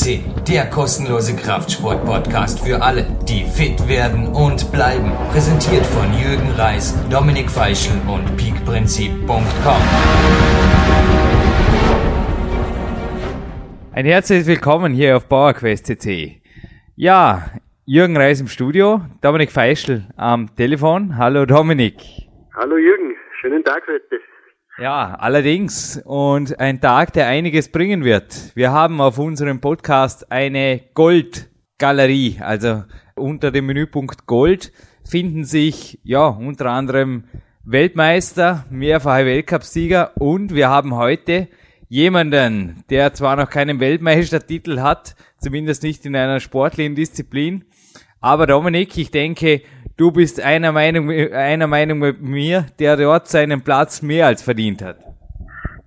CC, der kostenlose Kraftsport-Podcast für alle, die fit werden und bleiben. Präsentiert von Jürgen Reis, Dominik Feischl und peakprinzip.com. Ein herzliches Willkommen hier auf PowerQuest CC. Ja, Jürgen Reis im Studio, Dominik Feischl am Telefon. Hallo Dominik. Hallo Jürgen, schönen Tag heute. Ja, allerdings. Und ein Tag, der einiges bringen wird. Wir haben auf unserem Podcast eine Goldgalerie. Also unter dem Menüpunkt Gold finden sich, ja, unter anderem Weltmeister, mehrfache Weltcupsieger und wir haben heute jemanden, der zwar noch keinen Weltmeistertitel hat, zumindest nicht in einer sportlichen Disziplin, aber Dominik, ich denke, du bist einer Meinung, einer Meinung mit mir, der dort seinen Platz mehr als verdient hat.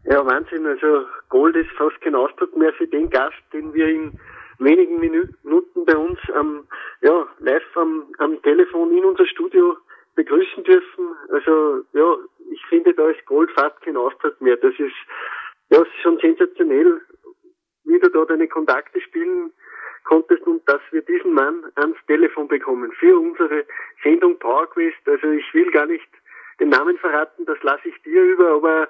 Ja, Wahnsinn. Also Gold ist fast kein Ausdruck mehr für den Gast, den wir in wenigen Minuten bei uns am, ja, live am, am Telefon in unser Studio begrüßen dürfen. Also ja, ich finde, da ist Gold fast kein Ausdruck mehr. Das ist ja schon sensationell, wie du da deine Kontakte spielen konntest und dass wir diesen Mann ans Telefon bekommen für unsere Sendung PowerQuest. Also ich will gar nicht den Namen verraten, das lasse ich dir über, aber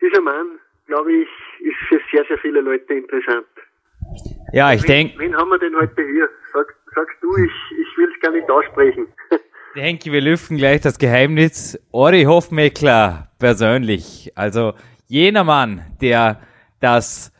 dieser Mann, glaube ich, ist für sehr, sehr viele Leute interessant. Ja, ich denke. Wen haben wir denn heute hier? Sag, sagst du, ich, ich will es gar nicht aussprechen. Ich denke, wir lüften gleich das Geheimnis. Ori Hofmeckler persönlich. Also jener Mann, der das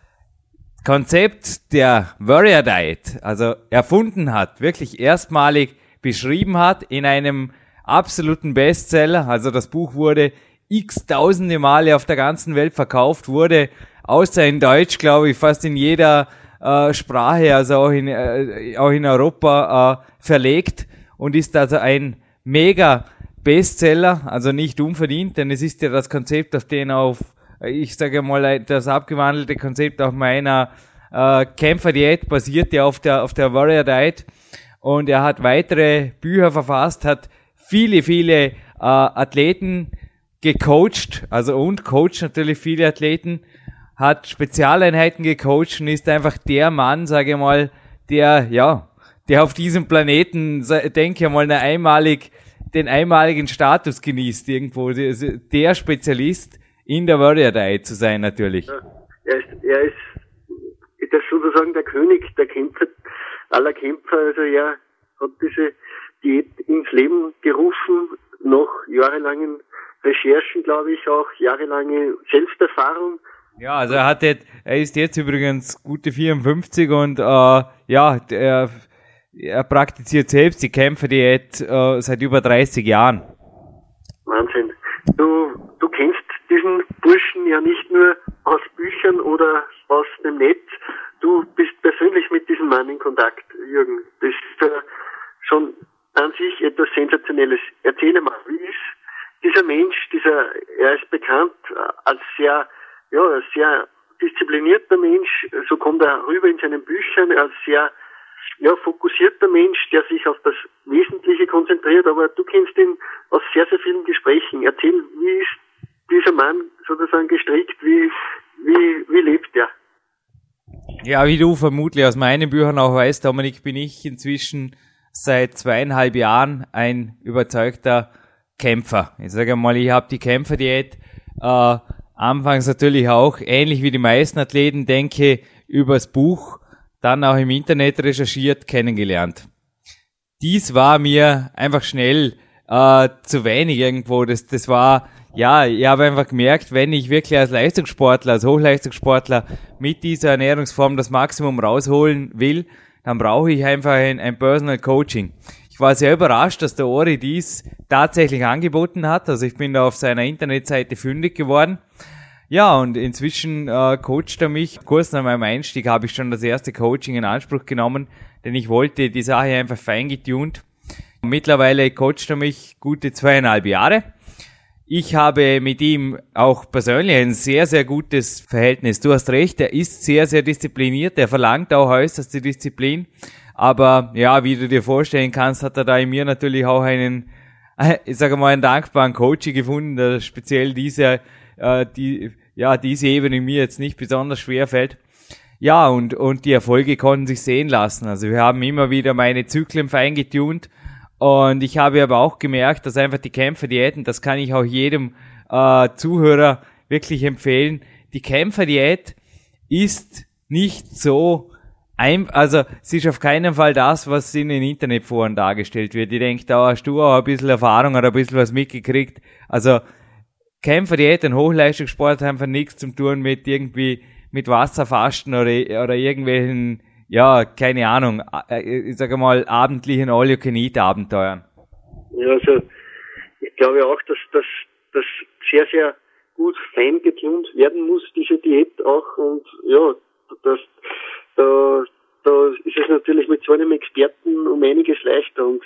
Konzept der Warrior Diet, also erfunden hat, wirklich erstmalig beschrieben hat in einem absoluten Bestseller. Also das Buch wurde x tausende Male auf der ganzen Welt verkauft, wurde außer in Deutsch, glaube ich, fast in jeder äh, Sprache, also auch in, äh, auch in Europa äh, verlegt und ist also ein mega Bestseller, also nicht unverdient, denn es ist ja das Konzept, auf den auf ich sage mal, das abgewandelte Konzept auf meiner äh, Kämpferdiät basiert ja auf der, auf der Warrior Diet. Und er hat weitere Bücher verfasst, hat viele, viele äh, Athleten gecoacht, also und coacht natürlich viele Athleten, hat Spezialeinheiten gecoacht und ist einfach der Mann, sage ich mal, der, ja, der auf diesem Planeten, denke ich mal, eine einmalig, den einmaligen Status genießt irgendwo, der Spezialist in der Warrior Diet zu sein natürlich. Ja, er, ist, er ist das sozusagen der König der Kämpfer, aller Kämpfer. Also er hat diese Diät ins Leben gerufen, nach jahrelangen Recherchen, glaube ich, auch jahrelange Selbsterfahrung. Ja, also er hat jetzt, er ist jetzt übrigens gute 54 und äh, ja, er, er praktiziert selbst die Kämpferdiät äh, seit über 30 Jahren. Wahnsinn. Du, du kennst diesen Burschen ja nicht nur aus Büchern oder aus dem Netz. Du bist persönlich mit diesem Mann in Kontakt, Jürgen. Das ist äh, schon an sich etwas Sensationelles. Erzähle mal, wie ist dieser Mensch, dieser, er ist bekannt als sehr, ja, sehr disziplinierter Mensch, so kommt er rüber in seinen Büchern, als sehr ja, fokussierter Mensch, der sich auf das Wesentliche konzentriert, aber du kennst ihn aus sehr, sehr vielen Gesprächen. Erzähl, wie ist dieser Mann sozusagen gestrickt? Wie, wie, wie lebt er? Ja, wie du vermutlich aus meinen Büchern auch weißt, Dominik, bin ich inzwischen seit zweieinhalb Jahren ein überzeugter Kämpfer. Ich sage mal, ich habe die Kämpferdiät äh, anfangs natürlich auch, ähnlich wie die meisten Athleten, denke, übers Buch, dann auch im Internet recherchiert, kennengelernt. Dies war mir einfach schnell äh, zu wenig irgendwo. Das, das war ja, ich habe einfach gemerkt, wenn ich wirklich als Leistungssportler, als Hochleistungssportler mit dieser Ernährungsform das Maximum rausholen will, dann brauche ich einfach ein, ein Personal Coaching. Ich war sehr überrascht, dass der Ori dies tatsächlich angeboten hat. Also ich bin da auf seiner Internetseite fündig geworden. Ja, und inzwischen äh, coacht er mich. Kurz nach meinem Einstieg habe ich schon das erste Coaching in Anspruch genommen, denn ich wollte die Sache einfach fein getuned. Mittlerweile coacht er mich gute zweieinhalb Jahre. Ich habe mit ihm auch persönlich ein sehr, sehr gutes Verhältnis. Du hast recht, er ist sehr, sehr diszipliniert, er verlangt auch äußerste Disziplin. Aber ja, wie du dir vorstellen kannst, hat er da in mir natürlich auch einen, ich sage mal, einen dankbaren Coach gefunden, der speziell diese, äh, die, ja, diese Ebene mir jetzt nicht besonders schwer fällt. ja, und, und die Erfolge konnten sich sehen lassen. Also wir haben immer wieder meine Zyklen fein getunt und ich habe aber auch gemerkt, dass einfach die Kämpferdiäten, das kann ich auch jedem äh, Zuhörer wirklich empfehlen, die Kämpferdiät ist nicht so ein, also es ist auf keinen Fall das, was in den Internetforen dargestellt wird. Ich denke, da hast du auch ein bisschen Erfahrung oder ein bisschen was mitgekriegt. Also Kämpferdiät und Hochleistungssport haben einfach nichts zu tun mit irgendwie mit Wasserfasten oder, oder irgendwelchen, ja, keine Ahnung, äh, ich sage mal, abendlichen All-You-Can-Eat-Abenteuern. Ja, also ich glaube auch, dass das dass sehr, sehr gut fein getunt werden muss, diese Diät auch. Und ja, das, da, da ist es natürlich mit so einem Experten um einiges leichter. Und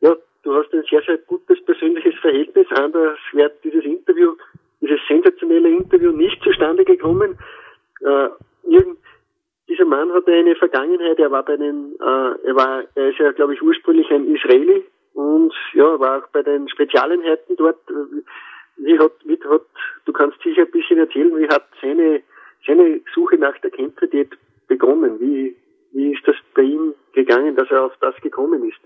ja, du hast ein sehr, sehr gutes persönliches Verhältnis. Anders wäre dieses Interview, dieses sensationelle Interview nicht zustande gekommen. Äh, irgend, dieser Mann hatte eine Vergangenheit, er war bei den, äh, er war, er ist ja, glaube ich, ursprünglich ein Israeli und ja, war auch bei den Spezialeinheiten dort. Wie hat, wie hat, du kannst sicher ein bisschen erzählen, wie hat seine, seine Suche nach der Kämpferdiät begonnen? Wie, wie ist das bei ihm gegangen, dass er auf das gekommen ist?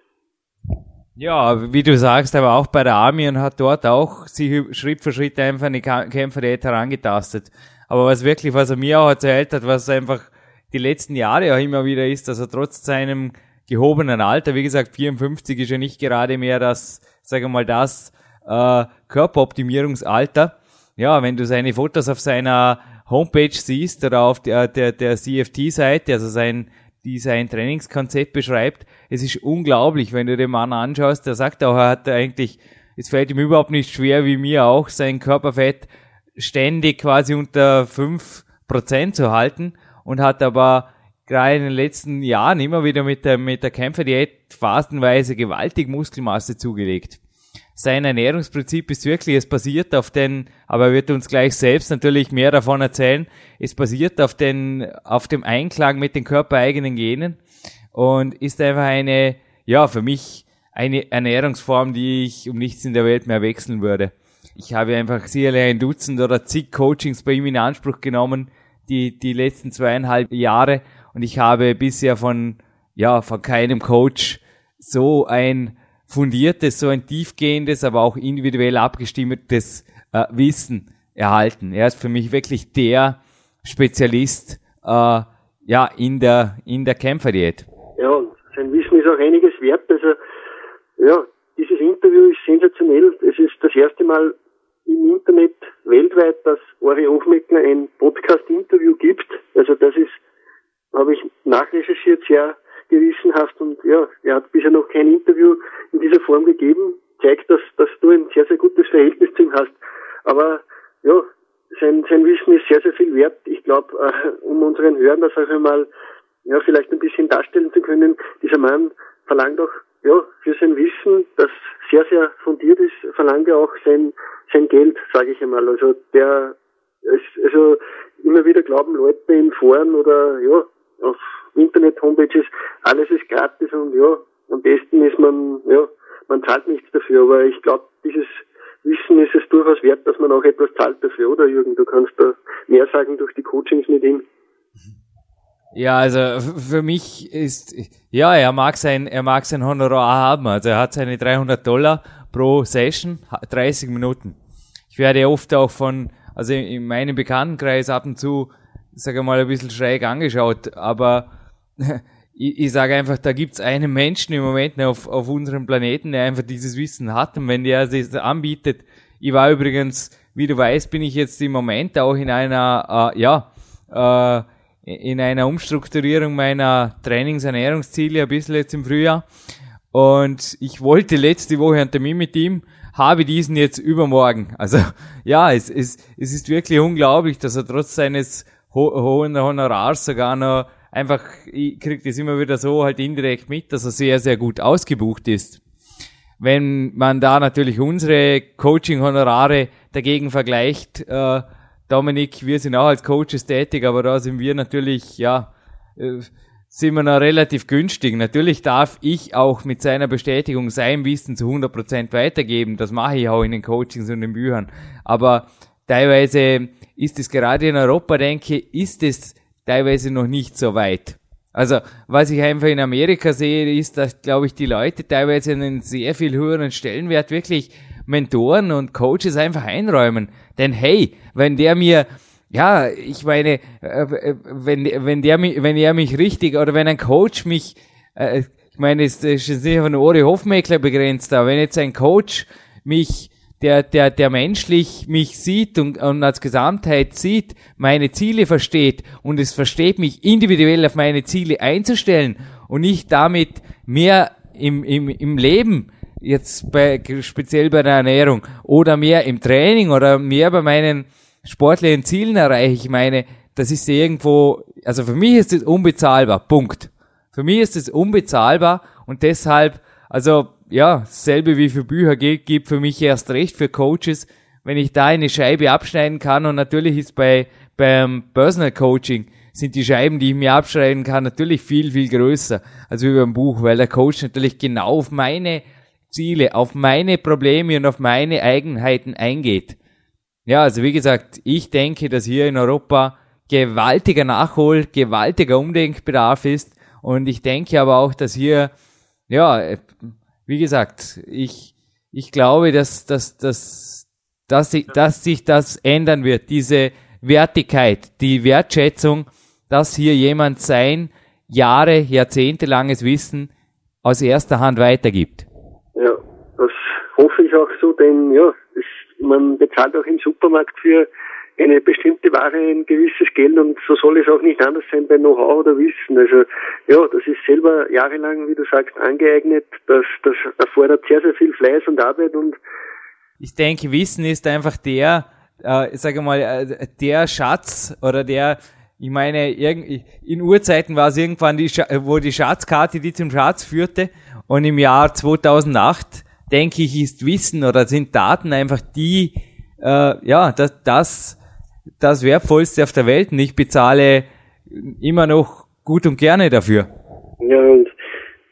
Ja, wie du sagst, aber auch bei der Army und hat dort auch sich Schritt für Schritt einfach eine Kämpferdiät herangetastet. Aber was wirklich, was er mir auch erzählt hat, was einfach die letzten Jahre auch immer wieder ist, dass er trotz seinem gehobenen Alter, wie gesagt, 54 ist ja nicht gerade mehr das, sage mal, das äh, Körperoptimierungsalter. Ja, wenn du seine Fotos auf seiner Homepage siehst oder auf der, der, der CFT-Seite, also sein, die sein Trainingskonzept beschreibt, es ist unglaublich, wenn du den Mann anschaust, der sagt auch, er hat eigentlich, es fällt ihm überhaupt nicht schwer, wie mir auch, sein Körperfett ständig quasi unter fünf Prozent zu halten und hat aber gerade in den letzten Jahren immer wieder mit der, mit der Kämpferdiät phasenweise gewaltig Muskelmasse zugelegt. Sein Ernährungsprinzip ist wirklich, es basiert auf den, aber er wird uns gleich selbst natürlich mehr davon erzählen, es basiert auf den, auf dem Einklang mit den körpereigenen Genen und ist einfach eine, ja, für mich eine Ernährungsform, die ich um nichts in der Welt mehr wechseln würde. Ich habe einfach sicherlich ein Dutzend oder zig Coachings bei ihm in Anspruch genommen, die, die letzten zweieinhalb Jahre. Und ich habe bisher von, ja, von keinem Coach so ein fundiertes, so ein tiefgehendes, aber auch individuell abgestimmtes äh, Wissen erhalten. Er ist für mich wirklich der Spezialist, äh, ja, in der, in der Kämpferdiät. Ja, sein Wissen ist auch einiges wert. Also, ja, dieses Interview ist sensationell. Es ist das erste Mal im Internet weltweit, dass Ori Hofmeckler ein Podcast-Interview gibt. Also das ist, habe ich nachrecherchiert, sehr gewissenhaft und ja, er hat bisher noch kein Interview in dieser Form gegeben. Zeigt, dass, dass du ein sehr, sehr gutes Verhältnis zu ihm hast. Aber ja, sein, sein Wissen ist sehr, sehr viel wert. Ich glaube, äh, um unseren Hörern das auch einmal ja, vielleicht ein bisschen darstellen zu können, dieser Mann verlangt auch ja, für sein Wissen, das sehr, sehr fundiert ist, verlangt er auch sein, sein Geld, sage ich einmal. Also der, also immer wieder glauben Leute in Foren oder ja, auf Internet-Homepages, alles ist gratis und ja, am besten ist man, ja, man zahlt nichts dafür, aber ich glaube, dieses Wissen ist es durchaus wert, dass man auch etwas zahlt dafür, oder Jürgen? Du kannst da mehr sagen durch die Coachings mit ihm. Ja, also für mich ist, ja, er mag sein, er mag sein Honorar haben. Also er hat seine 300 Dollar pro Session, 30 Minuten. Ich werde oft auch von, also in meinem Bekanntenkreis ab und zu, sage mal, ein bisschen schräg angeschaut, aber ich, ich sage einfach, da gibt's einen Menschen im Moment auf, auf unserem Planeten, der einfach dieses Wissen hat und wenn der das anbietet, ich war übrigens, wie du weißt, bin ich jetzt im Moment auch in einer, äh, ja, äh, in einer Umstrukturierung meiner Trainingsernährungsziele ein bisschen jetzt im Frühjahr. Und ich wollte letzte Woche einen Termin mit ihm, habe diesen jetzt übermorgen. Also ja, es, es, es ist wirklich unglaublich, dass er trotz seines ho hohen Honorars sogar noch einfach, ich kriege das immer wieder so halt indirekt mit, dass er sehr, sehr gut ausgebucht ist. Wenn man da natürlich unsere Coaching-Honorare dagegen vergleicht, äh, Dominik, wir sind auch als Coaches tätig, aber da sind wir natürlich, ja, äh, sind wir noch relativ günstig. Natürlich darf ich auch mit seiner Bestätigung sein Wissen zu 100% weitergeben. Das mache ich auch in den Coachings und den Büchern. Aber teilweise ist es gerade in Europa, denke ich, ist es teilweise noch nicht so weit. Also, was ich einfach in Amerika sehe, ist, dass, glaube ich, die Leute teilweise einen sehr viel höheren Stellenwert wirklich Mentoren und Coaches einfach einräumen. Denn hey, wenn der mir, ja, ich meine, äh, wenn, wenn der mich, wenn er mich richtig, oder wenn ein Coach mich, äh, ich meine, es ist nicht von Ori Hofmeckler begrenzt, aber wenn jetzt ein Coach mich der, der, der menschlich mich sieht und, und als Gesamtheit sieht, meine Ziele versteht und es versteht, mich individuell auf meine Ziele einzustellen und nicht damit mehr im, im, im Leben, jetzt bei, speziell bei der Ernährung oder mehr im Training oder mehr bei meinen sportlichen Zielen erreiche. Ich meine, das ist irgendwo, also für mich ist es unbezahlbar. Punkt. Für mich ist es unbezahlbar und deshalb, also ja, selbe wie für Bücher gilt, gibt für mich erst recht für Coaches, wenn ich da eine Scheibe abschneiden kann und natürlich ist bei beim Personal Coaching sind die Scheiben, die ich mir abschneiden kann, natürlich viel, viel größer als wie beim Buch, weil der Coach natürlich genau auf meine Ziele, auf meine Probleme und auf meine Eigenheiten eingeht. Ja, also wie gesagt, ich denke, dass hier in Europa gewaltiger Nachhol, gewaltiger Umdenkbedarf ist und ich denke aber auch, dass hier ja wie gesagt, ich, ich glaube, dass, dass, dass, dass, sich, dass sich das ändern wird, diese Wertigkeit, die Wertschätzung, dass hier jemand sein Jahre, jahrzehntelanges Wissen aus erster Hand weitergibt. Ja, das hoffe ich auch so, denn ja, es, man bezahlt auch im Supermarkt für eine bestimmte Ware ein gewisses Geld und so soll es auch nicht anders sein bei Know-how oder Wissen. Also ja, das ist selber jahrelang, wie du sagst, angeeignet. Das, das erfordert sehr, sehr viel Fleiß und Arbeit und ich denke, Wissen ist einfach der, äh, sage mal, äh, der Schatz oder der, ich meine, in Urzeiten war es irgendwann die, wo die Schatzkarte, die zum Schatz führte und im Jahr 2008, denke ich, ist Wissen oder sind Daten einfach die, äh, ja, das, das das Wertvollste auf der Welt und ich bezahle immer noch gut und gerne dafür. Ja, und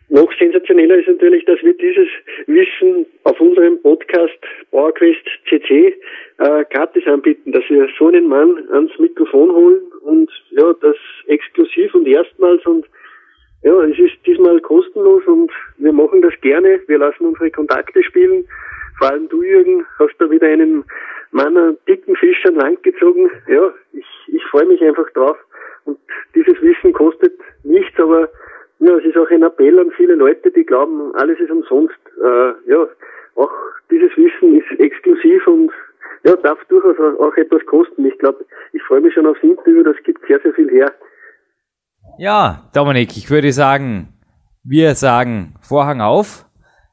noch sensationeller ist natürlich, dass wir dieses Wissen auf unserem Podcast PowerQuest CC äh, gratis anbieten, dass wir so einen Mann ans Mikrofon holen und ja, das exklusiv und erstmals und ja, es ist diesmal kostenlos und wir machen das gerne. Wir lassen unsere Kontakte spielen. Vor allem du, Jürgen, hast da wieder einen meiner dicken Fischern langgezogen. Ja, ich, ich freue mich einfach drauf. Und dieses Wissen kostet nichts, aber ja, es ist auch ein Appell an viele Leute, die glauben, alles ist umsonst. Äh, ja, auch dieses Wissen ist exklusiv und ja, darf durchaus auch etwas kosten. Ich glaube, ich freue mich schon aufs Interview, das gibt sehr, sehr viel her. Ja, Dominik, ich würde sagen, wir sagen Vorhang auf.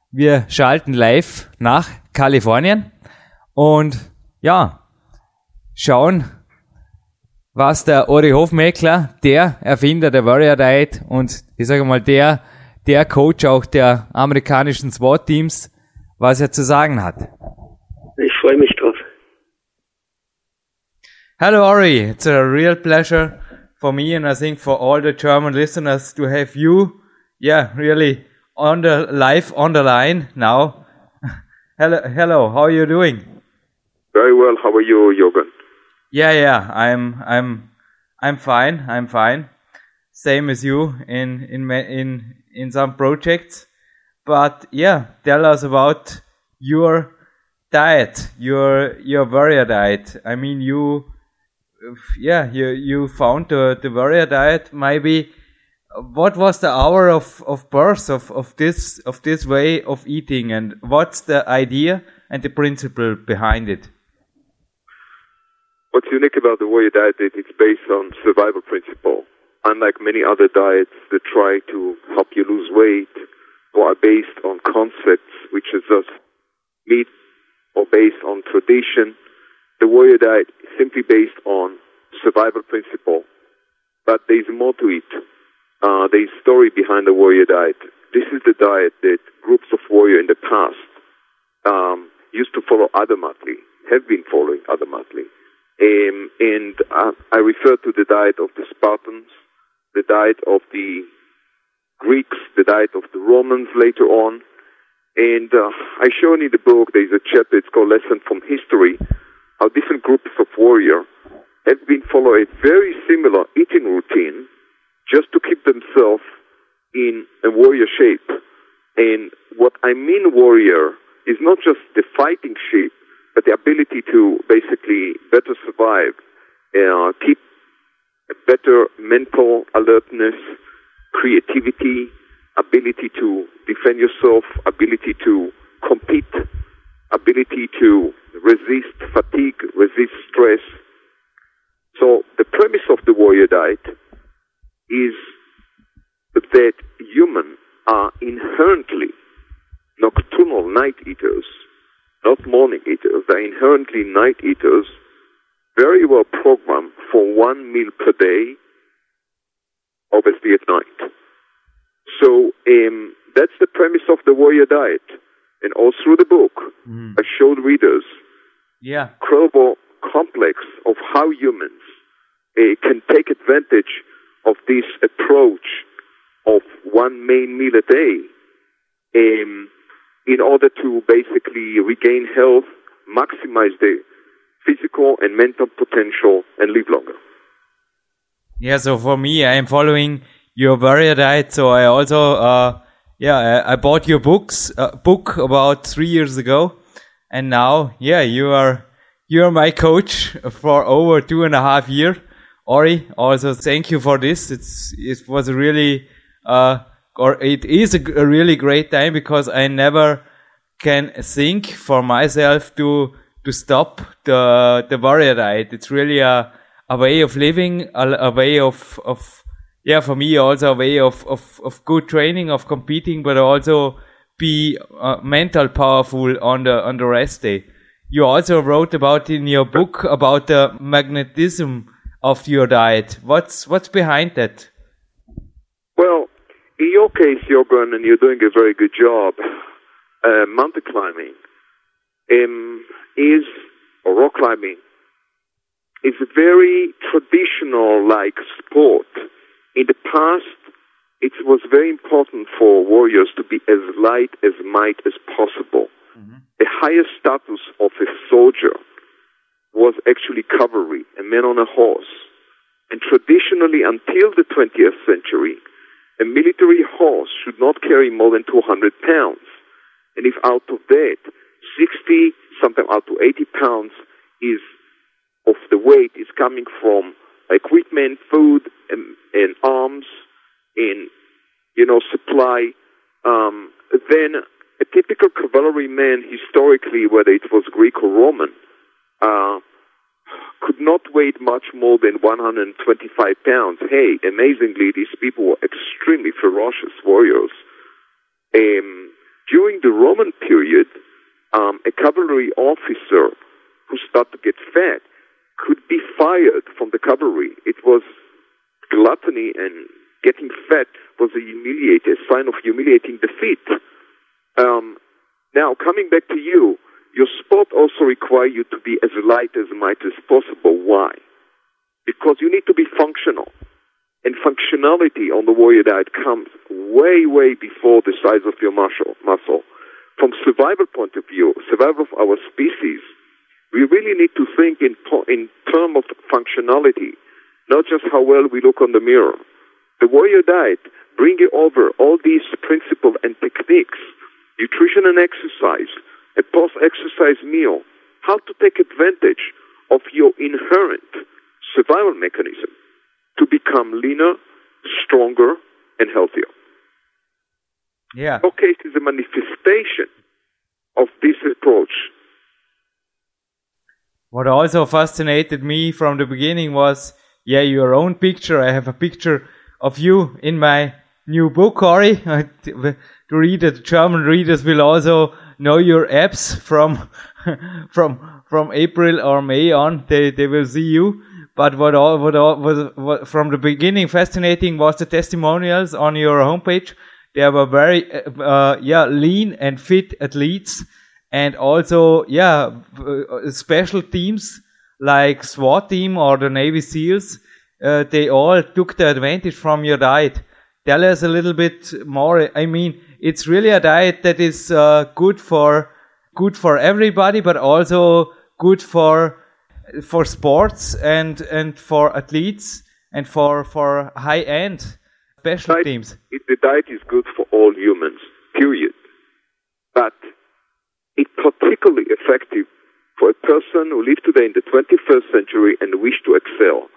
Wir schalten live nach Kalifornien und ja, schauen, was der Ori Hofmeckler, der Erfinder der Warrior Diet und ich sage mal der, der Coach auch der amerikanischen SWAT-Teams, was er zu sagen hat. Ich freue mich drauf. Hello Ori, it's a real pleasure for me and I think for all the German listeners to have you, yeah, really on the live on the line now. hello, hello, how are you doing? Very well. How are you, Jürgen? Yeah, yeah. I'm, I'm, I'm fine. I'm fine. Same as you in in in in some projects. But yeah, tell us about your diet, your your warrior diet. I mean, you, yeah, you you found the the warrior diet. Maybe what was the hour of of birth of of this of this way of eating, and what's the idea and the principle behind it? What's unique about the warrior diet is it's based on survival principle. Unlike many other diets that try to help you lose weight or are based on concepts which is just meat or based on tradition, the warrior diet is simply based on survival principle. But there's more to it. Uh, there's story behind the warrior diet. This is the diet that groups of warrior in the past um, used to follow adamantly, have been following adamantly. Um, and uh, I refer to the diet of the Spartans, the diet of the Greeks, the diet of the Romans later on. And uh, I show in the book, there's a chapter, it's called Lesson from History, how different groups of warrior have been following a very similar eating routine just to keep themselves in a warrior shape. And what I mean warrior is not just the fighting shape, but the ability to basically better survive, uh, keep a better mental alertness, creativity, ability to defend yourself, ability to compete, ability to resist fatigue, resist stress. So the premise of the warrior diet is that humans are inherently nocturnal night eaters, not morning eaters. They're inherently night eaters, very well programmed for one meal per day, obviously at night. So um, that's the premise of the warrior diet. And all through the book, Mm. I showed readers Yeah. incredible complex of how humans uh, can take advantage of this approach of one main meal a day um, in order to basically regain health, maximize the physical and mental potential, and live longer. Yeah, so for me, I am following your warrior diet. So I also, uh, yeah, I, I bought your books, uh, book about three years ago, and now, yeah, you are you are my coach for over two and a half year. Ori, also thank you for this. It's it was really, uh, or it is a, a really great time because I never can think for myself to to stop the the warrior diet. It's really a a way of living, a, a way of of yeah, for me also a way of of of good training, of competing, but also be uh, mental powerful on the on the rest day. You also wrote about in your book about the magnetism of your diet. What's what's behind that? Well, in your case, Jorgen, and you're doing a very good job, uh, mountain climbing um, is, or rock climbing, is a very traditional like sport. In the past, it was very important for warriors to be as light as might as possible. The highest status of a soldier was actually cavalry, a man on a horse. And traditionally, until the 20th century, a military horse should not carry more than 200 pounds. And if out of that, 60, sometimes out to 80 pounds is of the weight is coming from equipment, food, and, and arms, and you know supply, um, then a typical cavalryman historically, whether it was Greek or Roman, uh, could not weigh much more than 125 pounds. Hey, amazingly, these people were extremely ferocious warriors. Um, during the Roman period, um, a cavalry officer who started to get fat could be fired from the cavalry. It was gluttony and getting fat was a humiliate, a sign of humiliating defeat. Um, now, coming back to you, your sport also requires you to be as light as might as possible. Why? Because you need to be functional. And functionality on the warrior diet comes way, way before the size of your muscle. muscle. From survival point of view, survival of our species, we really need to think in, in terms of functionality, not just how well we look on the mirror. The warrior diet bring you over all these principles and techniques, nutrition and exercise, a post-exercise meal, how to take advantage of your inherent survival mechanism to become leaner, stronger, and healthier. Yeah. Your case is a manifestation of this approach. What also fascinated me from the beginning was, yeah, your own picture. I have a picture of you in my new book, Ori. the reader, the German readers will also know your apps from, from, from April or May on. They, they will see you. But what all, what all, what, what from the beginning fascinating was the testimonials on your homepage. They were very, uh, uh, yeah, lean and fit athletes and also yeah uh, special teams like SWAT team or the Navy SEALs uh, they all took the advantage from your diet tell us a little bit more I mean it's really a diet that is uh, good for good for everybody but also good for for sports and and for athletes and for for high end special diet, teams. It, the diet is good for all humans, period. But it's particularly effective for a person who lives today in the 21st century and wish to excel.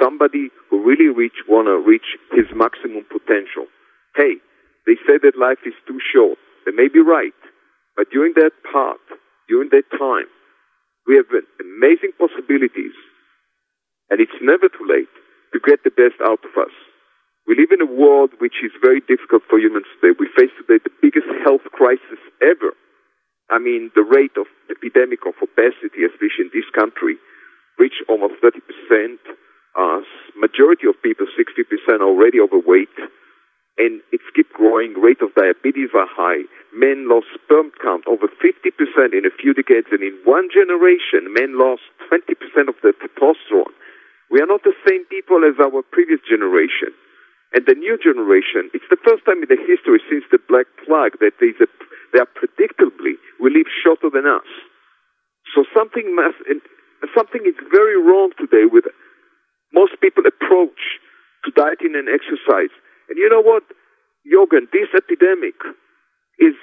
Somebody who really reach wanna reach his maximum potential. Hey, they say that life is too short. They may be right, but during that part, during that time, we have amazing possibilities, and it's never too late to get the best out of us. We live in a world which is very difficult for humans today. We face today the biggest health crisis ever. I mean, the rate of epidemic of obesity, especially in this country, reached almost 30%. Uh, majority of people, 60% already overweight. And it's keep growing. Rate of diabetes are high. Men lost sperm count over 50% in a few decades. And in one generation, men lost 20% of their testosterone. We are not the same people as our previous generation. And the new generation, it's the first time in the history since the Black Plague that a, they are predictably will live shorter than us. So something must, something is very wrong today with most people approach to dieting and exercise. And you know what, Jorgen, this epidemic is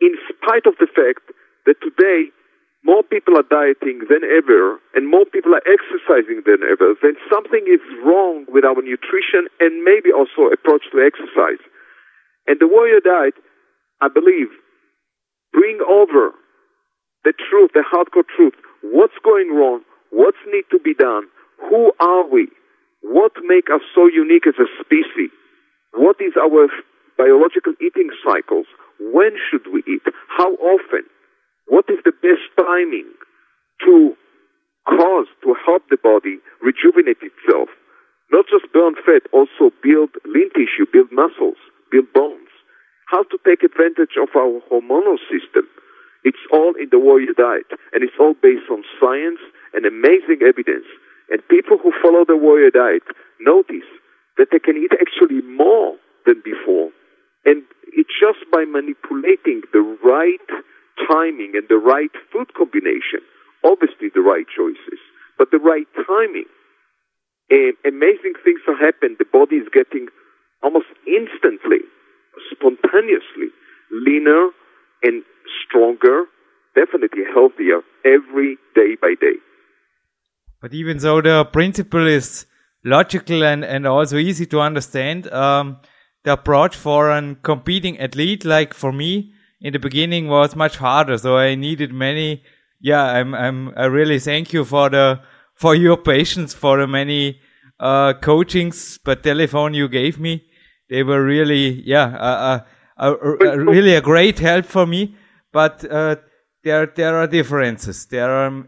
in spite of the fact that today more people are dieting than ever and more people are exercising than ever, then something is wrong with our nutrition and maybe also approach to exercise. And the warrior diet, I believe, bring over the truth, the hardcore truth. What's going wrong? What's need to be done? Who are we? What make us so unique as a species? What is our biological eating cycles? When should we eat? How often? what is the best timing to cause, to help the body rejuvenate itself? Not just burn fat, also build lean tissue, build muscles, build bones. How to take advantage of our hormonal system. It's all in the warrior diet, and it's all based on science and amazing evidence. And people who follow the warrior diet notice that they can eat actually more than before. And it's just by manipulating the right timing and the right food combination, obviously the right choices, but the right timing. And amazing things are happening. The body is getting almost instantly, spontaneously leaner and stronger, definitely healthier every day by day. But even though the principle is logical and, and also easy to understand, um, the approach for a competing athlete, like for me, in the beginning was much harder. So I needed many. Yeah, I'm. I'm. I really thank you for the for your patience for the many uh, coachings per telephone you gave me. They were really, yeah, uh, really a great help for me. But uh, there there are differences. There are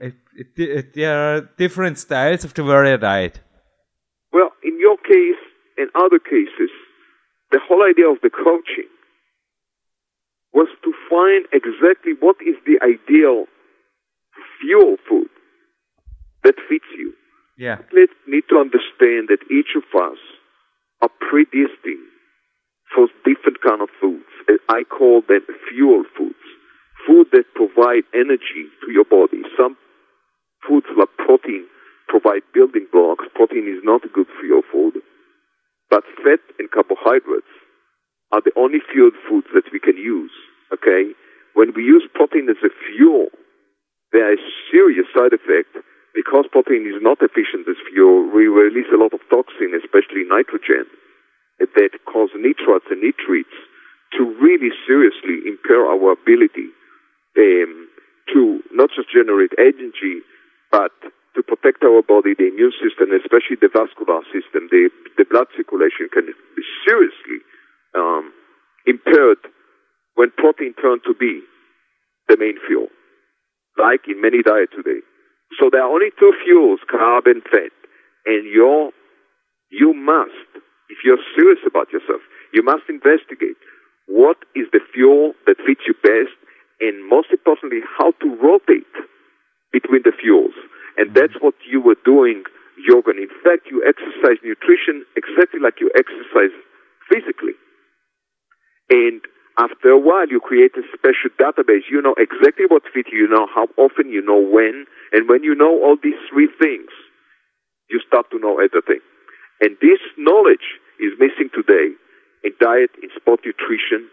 there are different styles of the warrior diet. Well, in your case and other cases, the whole idea of the coaching was to find exactly what is the ideal fuel food that fits you. Yeah. Let's need to understand that each of us are predestined for different kind of foods. I call them fuel foods. Food that provide energy to your body. Some foods like protein provide building blocks. Protein is not good for your food. But fat and carbohydrates are the only fuel foods that we can use. Okay? When we use protein as a fuel, there is serious side effect because protein is not efficient as fuel. We release a lot of toxin, especially nitrogen, that cause nitrates and nitrates to really seriously impair our ability um, to not just generate energy, but to protect our body, the immune system, especially the vascular system, the, the blood circulation can be seriously um, impaired when protein turned to be the main fuel, like in many diets today. So there are only two fuels, carb and fat. And you're, you must, if you're serious about yourself, you must investigate what is the fuel that fits you best and most importantly, how to rotate between the fuels. And that's what you were doing, Jorgen. In fact, you exercise nutrition exactly like you exercise physically. And after a while, you create a special database. You know exactly what fits you, you know how often, you know when. And when you know all these three things, you start to know everything. And this knowledge is missing today in diet, in sport nutrition,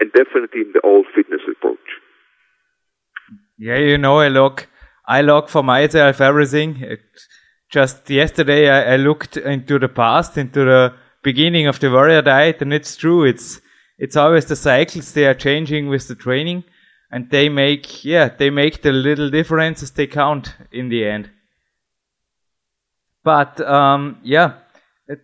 and definitely in the old fitness approach. Yeah, you know, look, I look for myself everything. It, just yesterday, I, I looked into the past, into the beginning of the warrior diet, and it's true. It's it's always the cycles they are changing with the training, and they make yeah they make the little differences they count in the end. But um, yeah,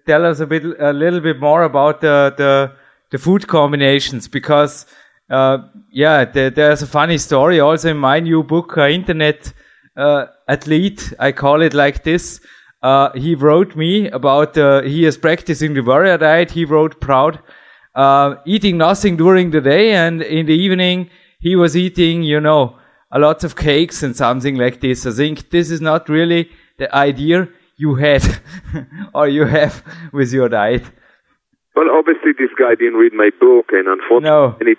tell us a bit a little bit more about the the, the food combinations because uh, yeah the, there's a funny story also in my new book uh, internet uh, athlete I call it like this. Uh, he wrote me about uh, he is practicing the warrior diet. He wrote proud uh, eating nothing during the day and in the evening he was eating you know a lot of cakes and something like this. I think this is not really the idea you had or you have with your diet. Well, obviously, this guy didn't read my book, and unfortunately, No. many,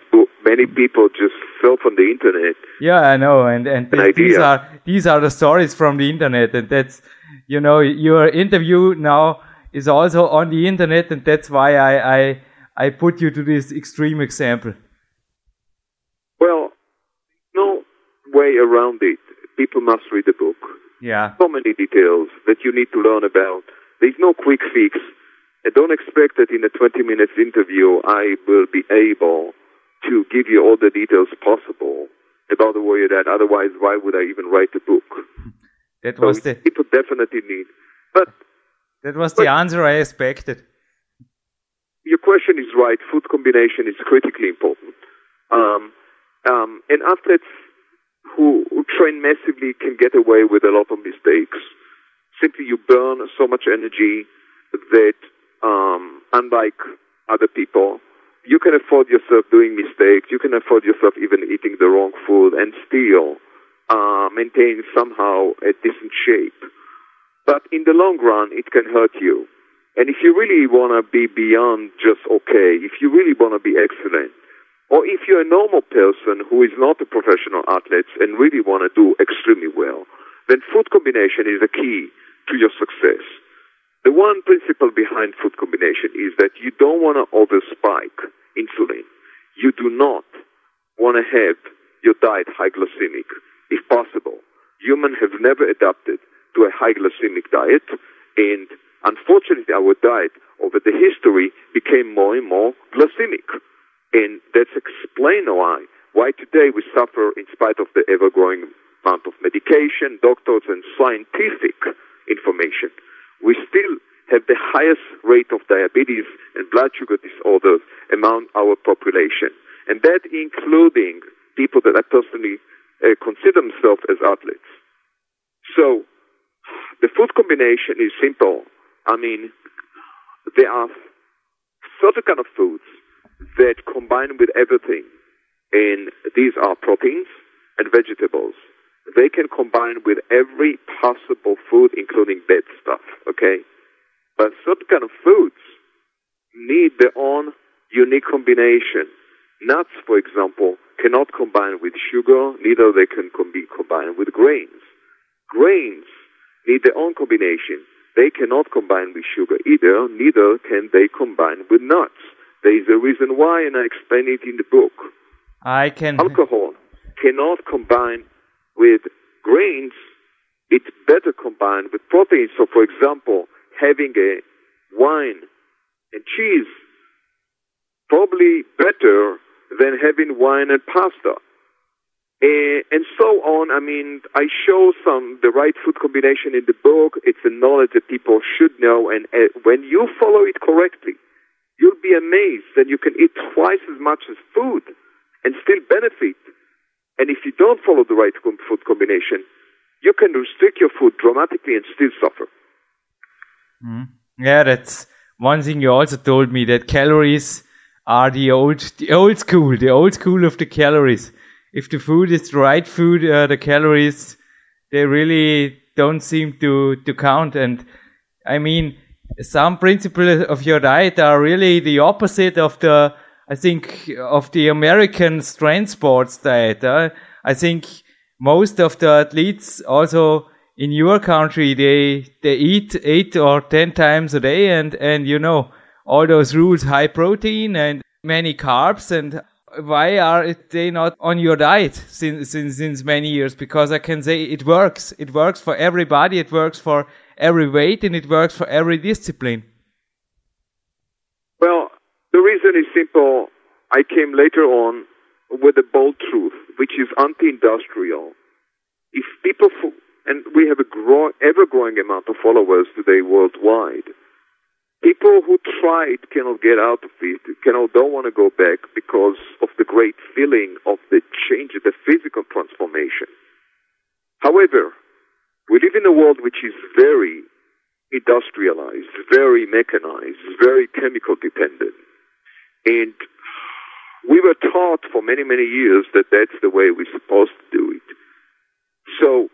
many people just fell from the internet. Yeah, I know, and and th- these are these are the stories from the internet, and that's you know your interview now is also on the internet, and that's why I I I put you to this extreme example. Well, no way around it. People must read the book. Yeah, So many details that you need to learn about. There's no quick fix. I don't expect that in a 20 minutes interview I will be able to give you all the details possible about the warrior that. Otherwise, why would I even write the book? that So was the people definitely need. But that was the answer I expected. your question is right. Food combination is critically important. Um, um, and athletes who, who train massively can get away with a lot of mistakes. Simply, you burn so much energy that, um, unlike other people, you can afford yourself doing mistakes. You can afford yourself even eating the wrong food and still uh, maintain somehow a decent shape. But in the long run, it can hurt you. And if you really want to be beyond just okay, if you really want to be excellent, or if you're a normal person who is not a professional athlete and really want to do extremely well, then food combination is the key to your success. The one principle behind food combination is that you don't want to overspike insulin. You do not want to have your diet high glycemic, if possible. Humans have never adapted to a high glycemic diet, and unfortunately, our diet over the history became more and more glycemic. And that's explain why why today we suffer in spite of the ever growing amount of medication, doctors and scientific information. We still have the highest rate of diabetes and blood sugar disorders among our population. And that including people that I personally uh, consider themselves as athletes. So the food combination is simple. I mean, there are certain kind of foods that combine with everything, and these are proteins and vegetables. They can combine with every possible food, including bad stuff, okay? But certain kind of foods need their own unique combination. Nuts, for example, cannot combine with sugar, neither they can be combined with grains. Grains need their own combination. They cannot combine with sugar either, neither can they combine with nuts. There is a reason why, and I explain it in the book. I can Alcohol cannot combine with grains. It's better combined with proteins. So, for example, having a wine and cheese probably better than having wine and pasta. Eh, and so on. I mean, I show some the right food combination in the book. It's a knowledge that people should know, and uh, when you follow it correctly, you'll be amazed that you can eat twice as much as food and still benefit. And if you don't follow the right com- food combination, you can restrict your food dramatically and still suffer. Yeah, that's one thing you also told me that calories are the old, the old school, the old school of the calories. If the food is the right food, uh, the calories they really don't seem to to count. And I mean, some principles of your diet are really the opposite of the, I think, of the American strength sports diet. Uh, I think most of the athletes also in your country they they eat eight or ten times a day and and you know all those rules high protein and many carbs and why are they not on your diet since, since since many years? Because i can say it works. It works for everybody. It works for every weight and it works for every discipline. Well reason is simple i came later on with a bold truth which is anti-industrial if people and we have a grow, ever growing amount of followers today worldwide. People who tried cannot get out of it, cannot, don't want to go back because of the great feeling of the change, the physical transformation. However, we live in a world which is very industrialized, very mechanized, very chemical dependent. And we were taught for many, many years that that's the way we're supposed to do it. So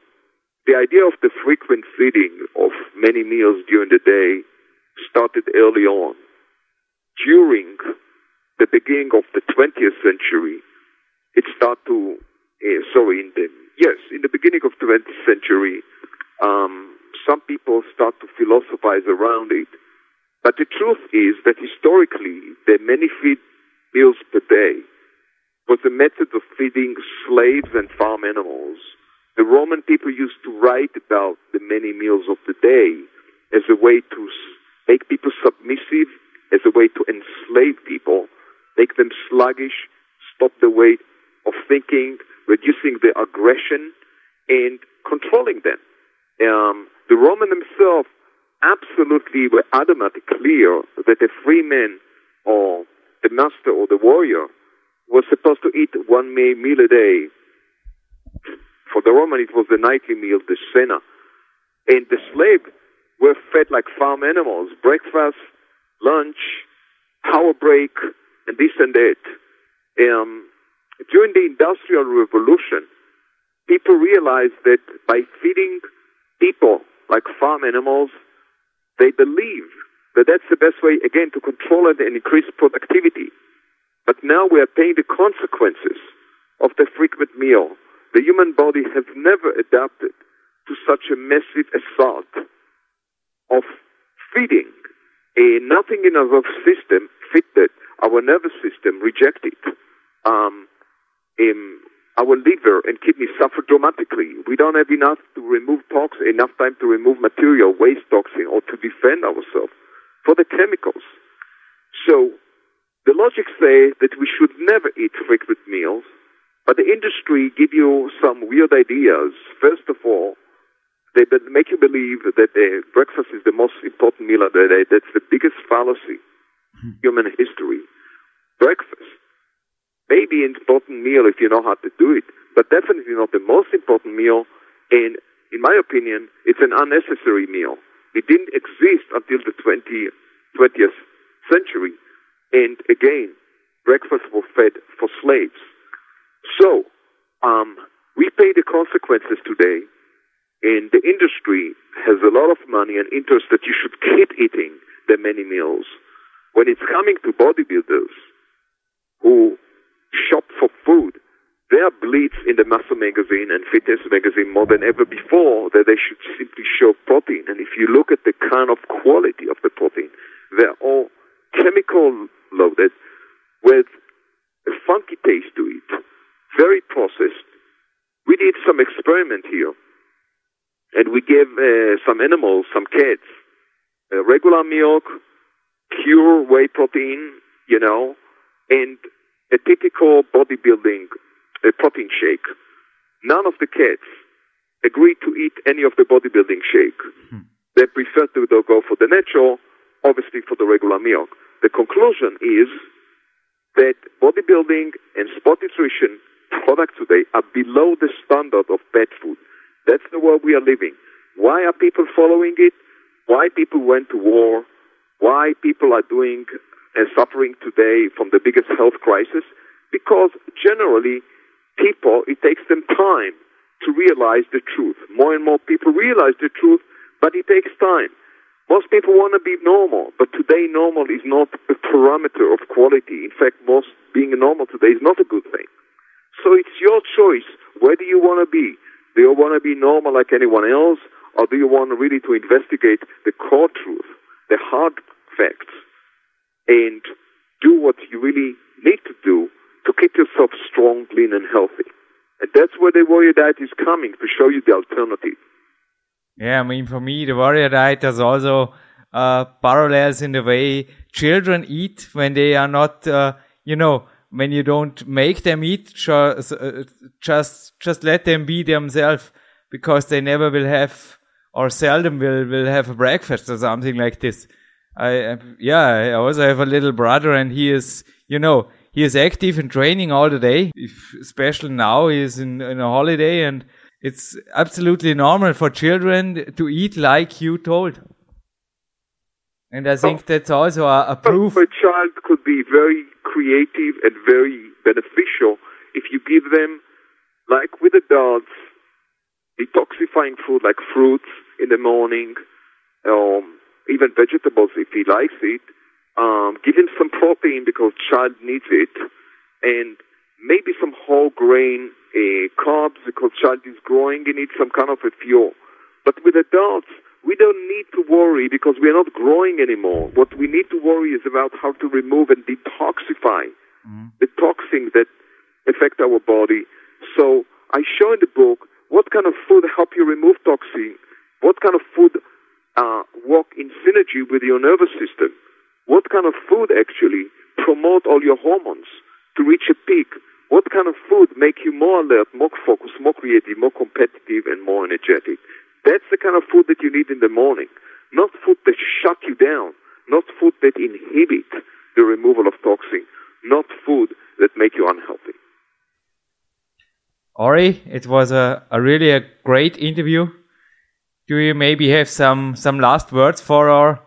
the idea of the frequent feeding of many meals during the day started early on. During the beginning of the 20th century, it started to, uh, sorry, in the, yes, in the beginning of the 20th century, um, some people start to philosophize around it. But the truth is that historically, the many feed meals per day was a method of feeding slaves and farm animals the Roman people used to write about the many meals of the day as a way to make people submissive, as a way to enslave people, make them sluggish, stop the way of thinking, reducing their aggression, and controlling them. Um, the Roman themselves absolutely were adamant, clear that a free man or the master or the warrior was supposed to eat one meal a day for the Roman, it was the nightly meal, the cena. And the slaves were fed like farm animals breakfast, lunch, power break, and this and that. Um, during the Industrial Revolution, people realized that by feeding people like farm animals, they believe that that's the best way, again, to control it and increase productivity. But now we are paying the consequences of the frequent meal the human body has never adapted to such a massive assault of feeding. A nothing in our system fitted, our nervous system rejected. Um, um, our liver and kidneys suffer dramatically. We don't have enough to remove toxin, enough time to remove material, waste toxin, or to defend ourselves for the chemicals. So the logic say that we should never eat frequent meals but the industry give you some weird ideas. First of all, they make you believe that the breakfast is the most important meal of the day. That's the biggest fallacy in human history. Breakfast may be an important meal if you know how to do it, but definitely not the most important meal. And in my opinion, it's an unnecessary meal. It didn't exist until the 20, 20th century. And again, breakfast was fed for slaves. So, um, we pay the consequences today, and the industry has a lot of money and interest that you should keep eating the many meals. When it's coming to bodybuilders who shop for food, there are bleeds in the muscle magazine and fitness magazine more than ever before that they should simply show protein. And if you look at the kind of quality of the protein, they're all chemical loaded with a funky taste to it very processed. We did some experiment here, and we gave uh, some animals, some cats, uh, regular milk, pure whey protein, you know, and a typical bodybuilding a protein shake. None of the cats agreed to eat any of the bodybuilding shake. Hmm. They preferred to go for the natural, obviously for the regular milk. The conclusion is that bodybuilding and sport nutrition products today are below the standard of pet food. That's the world we are living. Why are people following it? Why people went to war? Why people are doing and suffering today from the biggest health crisis? Because generally, people, it takes them time to realize the truth. More and more people realize the truth, but it takes time. Most people want to be normal, but today normal is not a parameter of quality. In fact, most being normal today is not a good thing. So it's your choice. Where do you want to be? Do you want to be normal like anyone else? Or do you want really to investigate the core truth, the hard facts, and do what you really need to do to keep yourself strong, lean, and healthy? And that's where the warrior diet is coming to show you the alternative. Yeah, I mean, for me, the warrior diet has also uh, parallels in the way children eat when they are not, uh, you know, when you don't make them eat, just, uh, just, just let them be themselves because they never will have or seldom will, will have a breakfast or something like this. I, yeah, I also have a little brother and he is, you know, he is active in training all the day, if, especially now he is in, in a holiday and it's absolutely normal for children to eat like you told. And I think that's also a, a proof. A child could be very creative and very beneficial if you give them, like with adults, detoxifying food like fruits in the morning, um, even vegetables if he likes it. Um, give him some protein because child needs it, and maybe some whole grain uh, carbs because child is growing and needs some kind of a fuel. But with adults, we don't need to worry because we are not growing anymore. What we need to worry is about how to remove and detoxify mm-hmm. the toxins that affect our body. So I show in the book what kind of food help you remove toxin, what kind of food uh, work in synergy with your nervous system, what kind of food actually promote all your hormones to reach a peak, what kind of food make you more alert, more focused, more creative, more competitive, and more energetic. That's the kind of food that you need in the morning, not food that shut you down, not food that inhibit the removal of toxin, not food that make you unhealthy. Ori, it was a, a really a great interview. Do you maybe have some some last words for our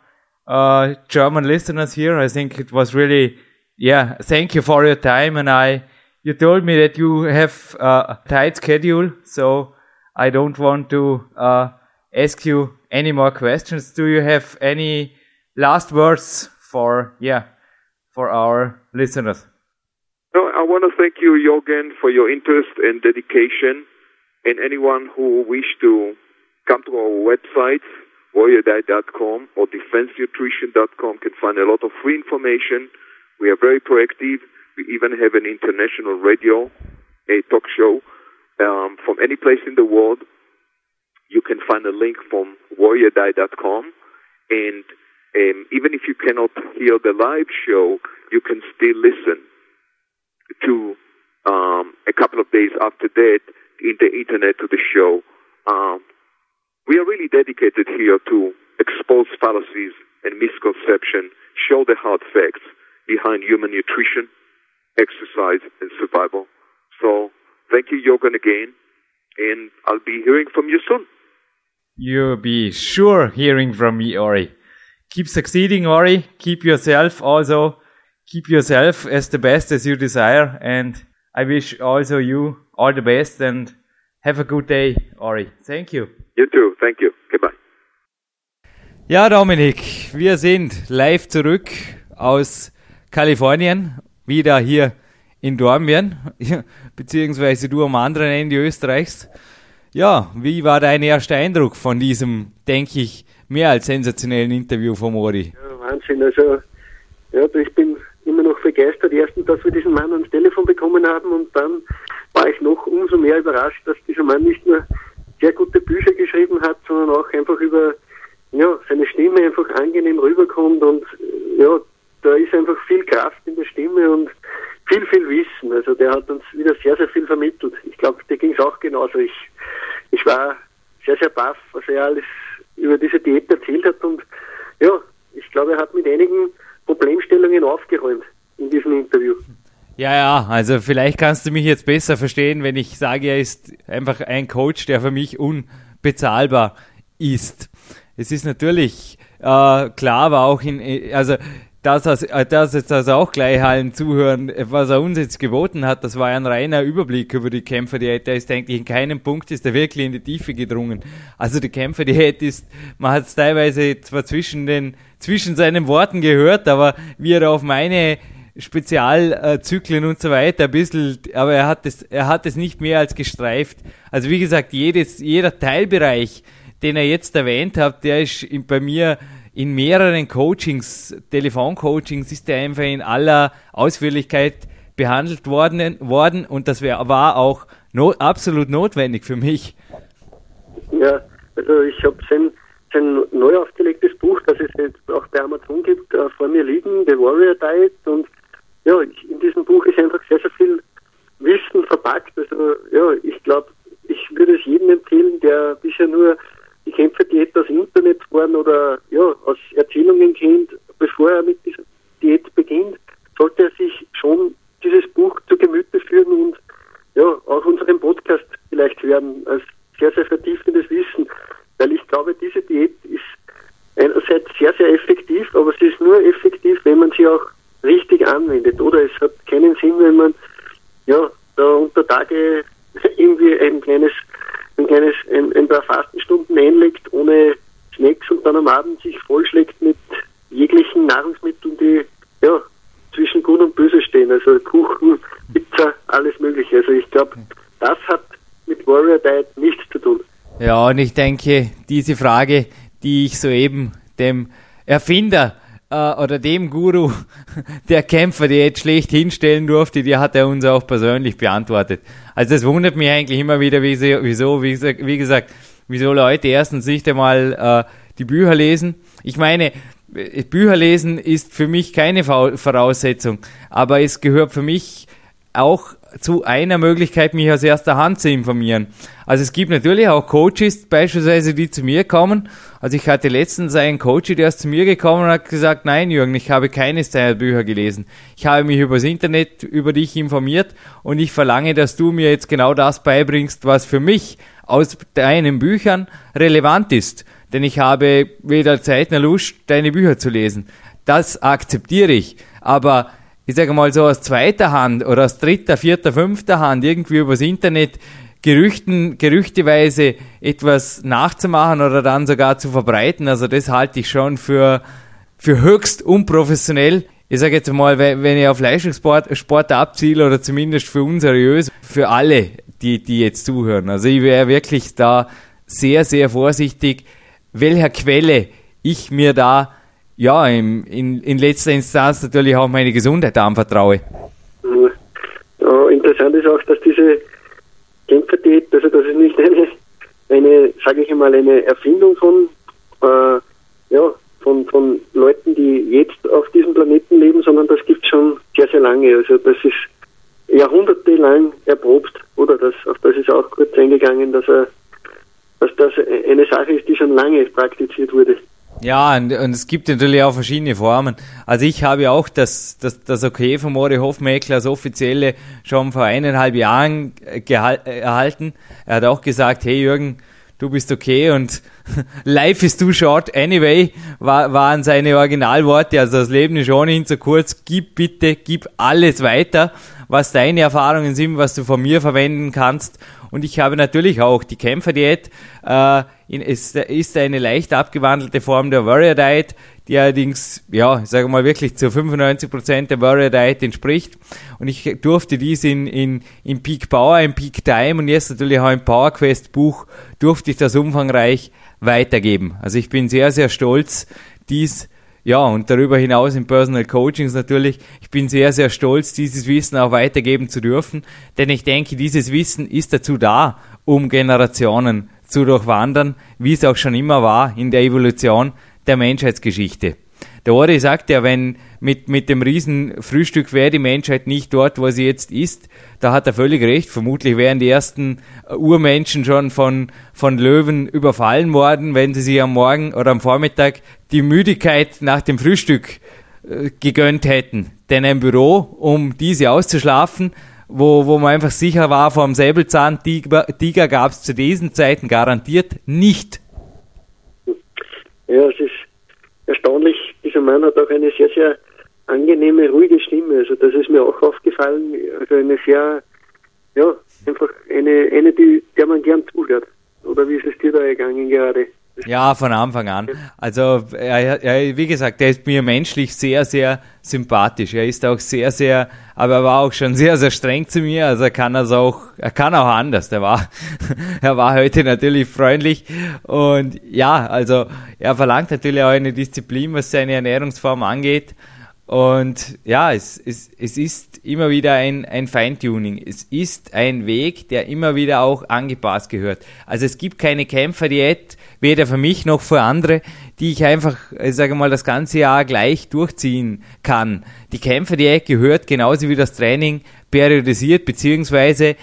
uh, German listeners here? I think it was really, yeah. Thank you for your time, and I. You told me that you have uh, a tight schedule, so I don't want to uh, ask you any more questions. Do you have any last words for yeah for our listeners? No, I want to thank you, Jorgen, for your interest and dedication. And anyone who wish to come to our website, warriordiet.com or defensenutrition.com can find a lot of free information. We are very proactive. We even have an international radio, a talk show um, from any place in the world. You can find a link from warriordiet.com. And um, even if you cannot hear the live show, you can still listen to um, a couple of days after that in the internet to the show. Um, we are really dedicated here to expose fallacies and misconception, show the hard facts behind human nutrition, exercise, and survival. So thank you, Jorgen, again, and I'll be hearing from you soon. You'll be sure hearing from me, Ori. Keep succeeding, Ori. Keep yourself also keep yourself as the best as you desire. And I wish also you all the best and have a good day, Ori. Thank you. You too. Thank you. Goodbye. Ja, Dominik, wir sind live zurück aus Kalifornien, wieder hier in Dornbirn, beziehungsweise du am anderen Ende Österreichs. Ja, wie war dein erster Eindruck von diesem, denke ich, mehr als sensationellen Interview von Mori? Ja, Wahnsinn, also ja, ich bin immer noch begeistert. Erstens, dass wir diesen Mann ans Telefon bekommen haben und dann war ich noch umso mehr überrascht, dass dieser Mann nicht nur sehr gute Bücher geschrieben hat, sondern auch einfach über ja, seine Stimme einfach angenehm rüberkommt und ja, da ist einfach viel Kraft in der Stimme und viel, viel Wissen. Also der hat uns wieder sehr, sehr viel vermittelt. Ich glaube, dir ging es auch genauso. Ich, ich war sehr, sehr baff, was er alles über diese Diät erzählt hat und ja, ich glaube, er hat mit einigen Problemstellungen aufgeräumt in diesem Interview. Ja, ja, also vielleicht kannst du mich jetzt besser verstehen, wenn ich sage, er ist einfach ein Coach, der für mich unbezahlbar ist. Es ist natürlich äh, klar, aber auch in, also dass, er, dass jetzt also auch gleich allen zuhören, was er uns jetzt geboten hat, das war ein reiner Überblick über die Kämpfer, die der ist eigentlich in keinem Punkt ist er wirklich in die Tiefe gedrungen. Also die Kämpfer, die ist, man hat es teilweise zwar zwischen den, zwischen seinen Worten gehört, aber wie er auf meine Spezialzyklen und so weiter ein bisschen, aber er hat es, er hat es nicht mehr als gestreift. Also wie gesagt, jedes, jeder Teilbereich, den ihr jetzt erwähnt habt, der ist bei mir in mehreren Coachings, Telefoncoachings, ist der einfach in aller Ausführlichkeit behandelt worden, worden und das wär, war auch no, absolut notwendig für mich. Ja, also ich habe sein, sein neu aufgelegtes Buch, das es jetzt auch bei Amazon gibt, äh, vor mir liegen, The Warrior Diet und ja, in diesem Buch ist einfach sehr, sehr viel Wissen verpackt. Also ja, ich glaube, ich würde es jedem empfehlen, der bisher nur die Kämpferdiät aus Internet fahren oder ja, aus Erzählungen kennt, bevor er mit dieser Diät beginnt, sollte er sich schon dieses Buch zu Gemüte führen und ja, auch unseren Podcast vielleicht hören als sehr, sehr vertiefendes Wissen. Weil ich glaube, diese Diät ist einerseits sehr, sehr effektiv, aber sie ist nur effektiv, wenn man sie auch richtig anwendet. Oder es hat keinen Sinn, wenn man ja da unter Tage irgendwie ein kleines, ein kleines, ein, ein paar Fastenstunden einlegt ohne Snacks und dann am Abend sich vollschlägt mit jeglichen Nahrungsmitteln, die ja zwischen Gut und Böse stehen. Also Kuchen, Pizza, alles Mögliche. Also ich glaube, das hat mit Warrior Diet nichts zu tun. Ja, und ich denke, diese Frage, die ich soeben dem Erfinder äh, oder dem Guru der Kämpfer, der jetzt schlecht hinstellen durfte, die hat er uns auch persönlich beantwortet. Also das wundert mich eigentlich immer wieder, wieso, wie, gesagt, wieso Leute erstens nicht einmal äh, die Bücher lesen. Ich meine, Bücher lesen ist für mich keine Voraussetzung, aber es gehört für mich auch zu einer Möglichkeit, mich aus erster Hand zu informieren. Also es gibt natürlich auch Coaches beispielsweise, die zu mir kommen. Also ich hatte letztens einen Coach, der ist zu mir gekommen und hat gesagt, nein Jürgen, ich habe keines deiner Bücher gelesen. Ich habe mich übers Internet über dich informiert und ich verlange, dass du mir jetzt genau das beibringst, was für mich aus deinen Büchern relevant ist. Denn ich habe weder Zeit noch Lust, deine Bücher zu lesen. Das akzeptiere ich. Aber ich sage mal so aus zweiter Hand oder aus dritter, vierter, fünfter Hand irgendwie übers Internet Gerüchten, gerüchteweise etwas nachzumachen oder dann sogar zu verbreiten. Also das halte ich schon für, für höchst unprofessionell. Ich sage jetzt mal, wenn ich auf Leistungssport Sport abziele oder zumindest für unseriös, für alle, die, die jetzt zuhören. Also ich wäre wirklich da sehr, sehr vorsichtig, welcher Quelle ich mir da ja, in, in, in letzter Instanz natürlich auch meine Gesundheit anvertraue. Ja, interessant ist auch, dass diese Kämpferdiät, also das ist nicht eine, eine sage ich einmal, eine Erfindung von, äh, ja, von, von Leuten, die jetzt auf diesem Planeten leben, sondern das gibt es schon sehr, sehr lange. Also das ist jahrhundertelang erprobt, oder das, auf das ist auch kurz eingegangen, dass, er, dass das eine Sache ist, die schon lange praktiziert wurde. Ja, und, und, es gibt natürlich auch verschiedene Formen. Also ich habe auch das, das, das Okay von Mori Hofmeckler, das offizielle, schon vor eineinhalb Jahren erhalten. Er hat auch gesagt, hey Jürgen, du bist okay und life is too short anyway, war, waren seine Originalworte. Also das Leben ist ohnehin zu kurz. Gib bitte, gib alles weiter, was deine Erfahrungen sind, was du von mir verwenden kannst. Und ich habe natürlich auch die Kämpferdiät. Äh, es ist eine leicht abgewandelte Form der Warrior Diet, die allerdings, ja, ich sage mal wirklich zu 95% der Warrior Diet entspricht. Und ich durfte dies in, in, in Peak Power, in Peak Time und jetzt natürlich auch im Power Quest Buch durfte ich das umfangreich weitergeben. Also ich bin sehr, sehr stolz, dies ja, und darüber hinaus im Personal Coachings natürlich. Ich bin sehr, sehr stolz, dieses Wissen auch weitergeben zu dürfen, denn ich denke, dieses Wissen ist dazu da, um Generationen zu durchwandern, wie es auch schon immer war in der Evolution der Menschheitsgeschichte. Der Ori sagt ja, wenn mit, mit dem Riesenfrühstück wäre die Menschheit nicht dort, wo sie jetzt ist, da hat er völlig recht. Vermutlich wären die ersten Urmenschen schon von, von Löwen überfallen worden, wenn sie sich am Morgen oder am Vormittag die Müdigkeit nach dem Frühstück äh, gegönnt hätten. Denn ein Büro, um diese auszuschlafen, wo, wo man einfach sicher war, vor dem Säbelzahntiger gab es zu diesen Zeiten garantiert nicht. Ja, es ist erstaunlich, dieser Mann hat auch eine sehr, sehr angenehme, ruhige Stimme. Also das ist mir auch aufgefallen. Also eine sehr, ja, einfach eine, eine die, der man gern zuhört. Oder wie ist es dir da gegangen gerade? Ja, von Anfang an. Also, er, er, wie gesagt, er ist mir menschlich sehr, sehr sympathisch. Er ist auch sehr, sehr, aber er war auch schon sehr, sehr streng zu mir. Also er kann also auch, er kann auch anders. Er war, er war heute natürlich freundlich und ja, also er verlangt natürlich auch eine Disziplin, was seine Ernährungsform angeht. Und ja, es, es, es ist immer wieder ein, ein Feintuning. Es ist ein Weg, der immer wieder auch angepasst gehört. Also es gibt keine Kämpferdiät, weder für mich noch für andere, die ich einfach, ich sage mal, das ganze Jahr gleich durchziehen kann. Die Kämpferdiät gehört genauso wie das Training periodisiert beziehungsweise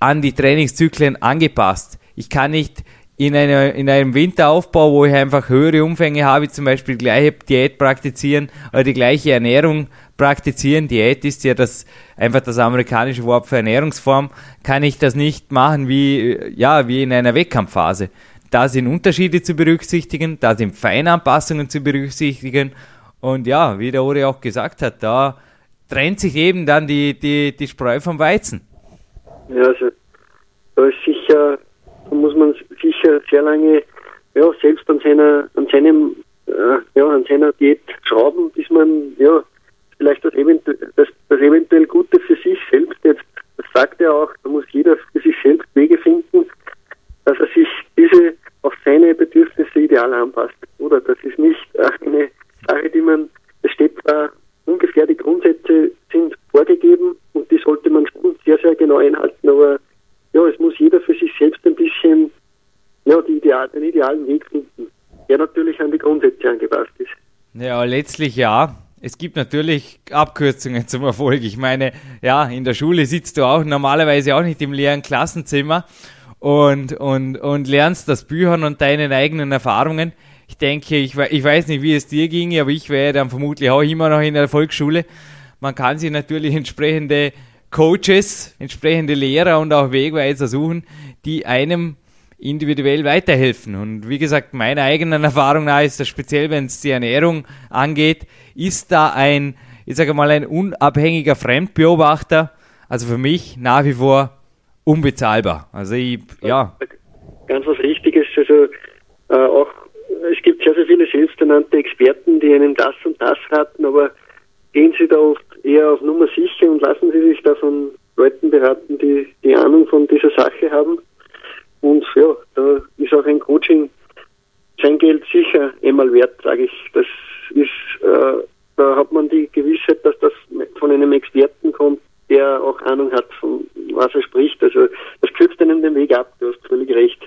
an die Trainingszyklen angepasst. Ich kann nicht in, einer, in einem Winteraufbau, wo ich einfach höhere Umfänge habe, zum Beispiel die gleiche Diät praktizieren oder die gleiche Ernährung praktizieren. Diät ist ja das einfach das amerikanische Wort für Ernährungsform. Kann ich das nicht machen wie ja wie in einer Wettkampfphase. Da sind Unterschiede zu berücksichtigen, da sind Feinanpassungen zu berücksichtigen und ja, wie der Uri auch gesagt hat, da trennt sich eben dann die die die Spreu vom Weizen. Ja, also da ist sicher da muss man sicher sehr lange ja, selbst an seiner, an seinem, äh, ja, an seiner Diät schrauben, bis man ja vielleicht das, eventu das, das eventuell Gute für sich selbst jetzt, das sagt er auch, da muss jeder für sich selbst Wege finden, dass er sich diese auf seine Bedürfnisse ideal anpasst. Oder das ist nicht eine Sache, die man, es steht da ungefähr die Grundsätze sind vorgegeben und die sollte man schon sehr, sehr genau einhalten, aber ja, es muss jeder für sich selbst ein bisschen ja, die ideal, den idealen Weg finden, der natürlich an die Grundsätze angepasst ist. Ja, letztlich ja. Es gibt natürlich Abkürzungen zum Erfolg. Ich meine, ja, in der Schule sitzt du auch normalerweise auch nicht im leeren Klassenzimmer und, und, und lernst das Büchern und deinen eigenen Erfahrungen. Ich denke, ich, ich weiß nicht, wie es dir ging, aber ich wäre dann vermutlich auch immer noch in der Volksschule. Man kann sich natürlich entsprechende Coaches, entsprechende Lehrer und auch Wegweiser suchen, die einem individuell weiterhelfen. Und wie gesagt, meiner eigenen Erfahrung nach ist das speziell, wenn es die Ernährung angeht, ist da ein, ich sage mal, ein unabhängiger Fremdbeobachter, also für mich nach wie vor unbezahlbar. Also ich, ja. Ganz was Richtiges, also äh, auch es gibt sehr, sehr viele selbsternannte Experten, die einem das und das raten, aber gehen Sie da oft eher auf Nummer sicher und lassen Sie sich da von Leuten beraten, die die Ahnung von dieser Sache haben. Und ja, da ist auch ein Coaching sein Geld sicher einmal wert, sage ich. Das ist, äh, da hat man die Gewissheit, dass das von einem Experten kommt, der auch Ahnung hat, von was er spricht. Also das kürzt einem den Weg ab, du hast völlig recht.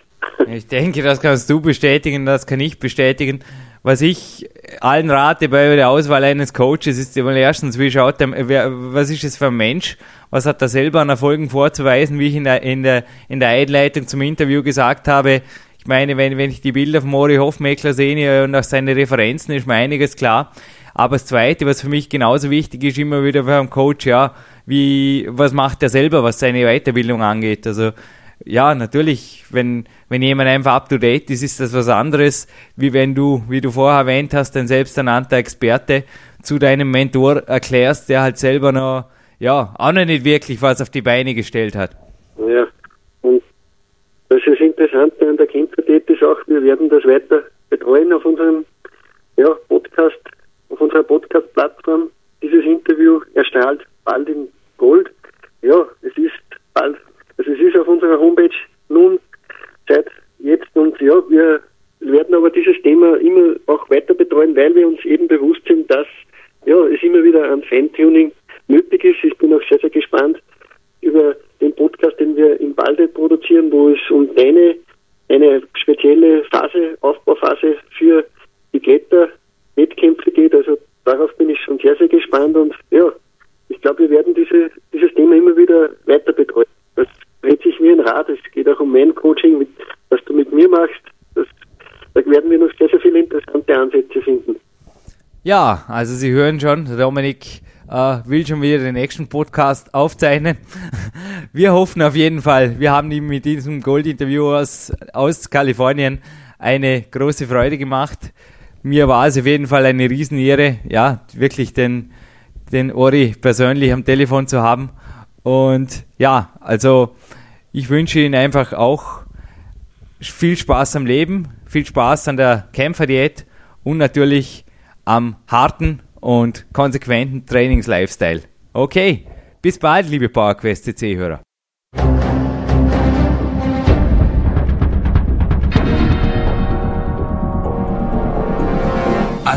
Ich denke, das kannst du bestätigen, das kann ich bestätigen. Was ich allen rate bei der Auswahl eines Coaches ist immer erstens, wie schaut der, wer, was ist es für ein Mensch? Was hat er selber an Erfolgen vorzuweisen, wie ich in der, in der, in der Einleitung zum Interview gesagt habe? Ich meine, wenn, wenn ich die Bilder von Mori Hofmeckler sehe und auch seine Referenzen, ist mir einiges klar. Aber das Zweite, was für mich genauso wichtig ist, immer wieder beim Coach, ja, wie, was macht er selber, was seine Weiterbildung angeht? Also, ja, natürlich, wenn, wenn jemand einfach up to date ist, ist das was anderes, wie wenn du, wie du vorher erwähnt hast, ein selbsternannter Experte zu deinem Mentor erklärst, der halt selber noch, ja, auch noch nicht wirklich was auf die Beine gestellt hat. Ja, und das ist interessant an der Kämpfertät ist auch, wir werden das weiter betreuen auf unserem ja, Podcast, auf unserer Podcast-Plattform. Dieses Interview erstrahlt bald in Gold. Ja, es ist also es ist auf unserer Homepage nun seit jetzt und ja, wir werden aber dieses Thema immer auch weiter betreuen, weil wir uns eben bewusst sind, dass ja, es immer wieder ein Feintuning nötig ist. Ich bin auch sehr, sehr gespannt über den Podcast, den wir im Balde produzieren, wo es um deine eine spezielle Phase, Aufbauphase für die Kletterwettkämpfe geht. Also darauf bin ich schon sehr, sehr gespannt und ja, ich glaube, wir werden diese, dieses Thema immer wieder weiter betreuen. Das dreht sich wie ein Rad. Es geht auch um mein Coaching, was du mit mir machst. Das, da werden wir noch sehr, sehr viele interessante Ansätze finden. Ja, also Sie hören schon, Dominik äh, will schon wieder den nächsten Podcast aufzeichnen. Wir hoffen auf jeden Fall, wir haben ihm mit diesem Gold-Interview aus, aus Kalifornien eine große Freude gemacht. Mir war es auf jeden Fall eine Riesenehre, ja, wirklich den, den Ori persönlich am Telefon zu haben. Und ja, also ich wünsche Ihnen einfach auch viel Spaß am Leben, viel Spaß an der Kämpferdiät und natürlich am harten und konsequenten Trainingslifestyle. Okay, bis bald, liebe PowerQuest CC-Hörer.